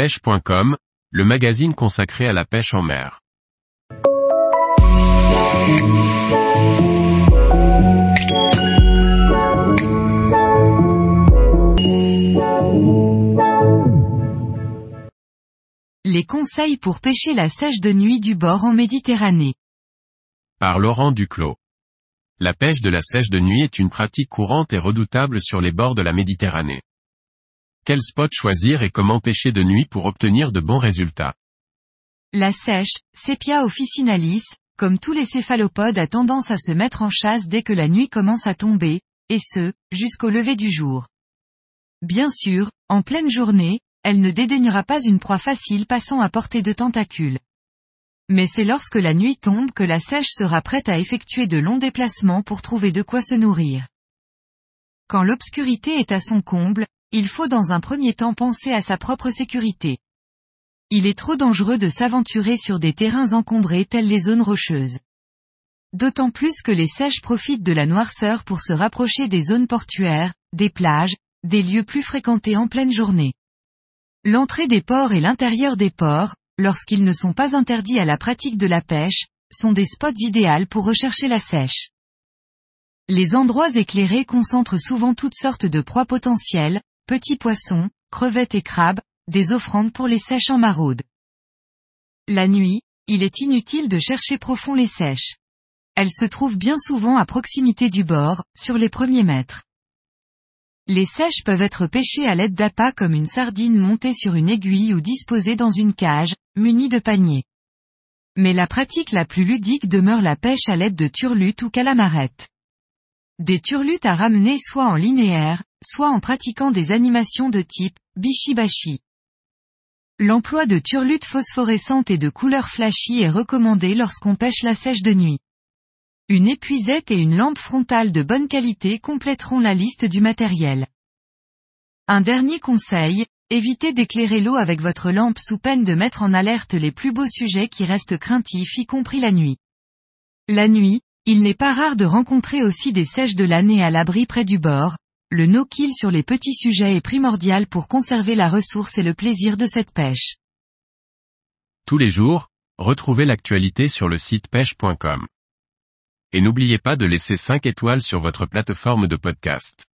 pêche.com, le magazine consacré à la pêche en mer. Les conseils pour pêcher la sèche de nuit du bord en Méditerranée. Par Laurent Duclos. La pêche de la sèche de nuit est une pratique courante et redoutable sur les bords de la Méditerranée. Quel spot choisir et comment pêcher de nuit pour obtenir de bons résultats? La sèche, Sepia officinalis, comme tous les céphalopodes a tendance à se mettre en chasse dès que la nuit commence à tomber, et ce, jusqu'au lever du jour. Bien sûr, en pleine journée, elle ne dédaignera pas une proie facile passant à portée de tentacules. Mais c'est lorsque la nuit tombe que la sèche sera prête à effectuer de longs déplacements pour trouver de quoi se nourrir. Quand l'obscurité est à son comble, il faut dans un premier temps penser à sa propre sécurité. Il est trop dangereux de s'aventurer sur des terrains encombrés tels les zones rocheuses. D'autant plus que les sèches profitent de la noirceur pour se rapprocher des zones portuaires, des plages, des lieux plus fréquentés en pleine journée. L'entrée des ports et l'intérieur des ports, lorsqu'ils ne sont pas interdits à la pratique de la pêche, sont des spots idéaux pour rechercher la sèche. Les endroits éclairés concentrent souvent toutes sortes de proies potentielles, petits poissons, crevettes et crabes, des offrandes pour les sèches en maraude. La nuit, il est inutile de chercher profond les sèches. Elles se trouvent bien souvent à proximité du bord, sur les premiers mètres. Les sèches peuvent être pêchées à l'aide d'appâts comme une sardine montée sur une aiguille ou disposée dans une cage, munie de paniers. Mais la pratique la plus ludique demeure la pêche à l'aide de turlutes ou calamarettes. Des turlutes à ramener soit en linéaire, soit en pratiquant des animations de type bishibashi. L'emploi de turlutes phosphorescentes et de couleurs flashy est recommandé lorsqu'on pêche la sèche de nuit. Une épuisette et une lampe frontale de bonne qualité compléteront la liste du matériel. Un dernier conseil, évitez d'éclairer l'eau avec votre lampe sous peine de mettre en alerte les plus beaux sujets qui restent craintifs y compris la nuit. La nuit, il n'est pas rare de rencontrer aussi des sèches de l'année à l'abri près du bord, le no-kill sur les petits sujets est primordial pour conserver la ressource et le plaisir de cette pêche. Tous les jours, retrouvez l'actualité sur le site pêche.com. Et n'oubliez pas de laisser 5 étoiles sur votre plateforme de podcast.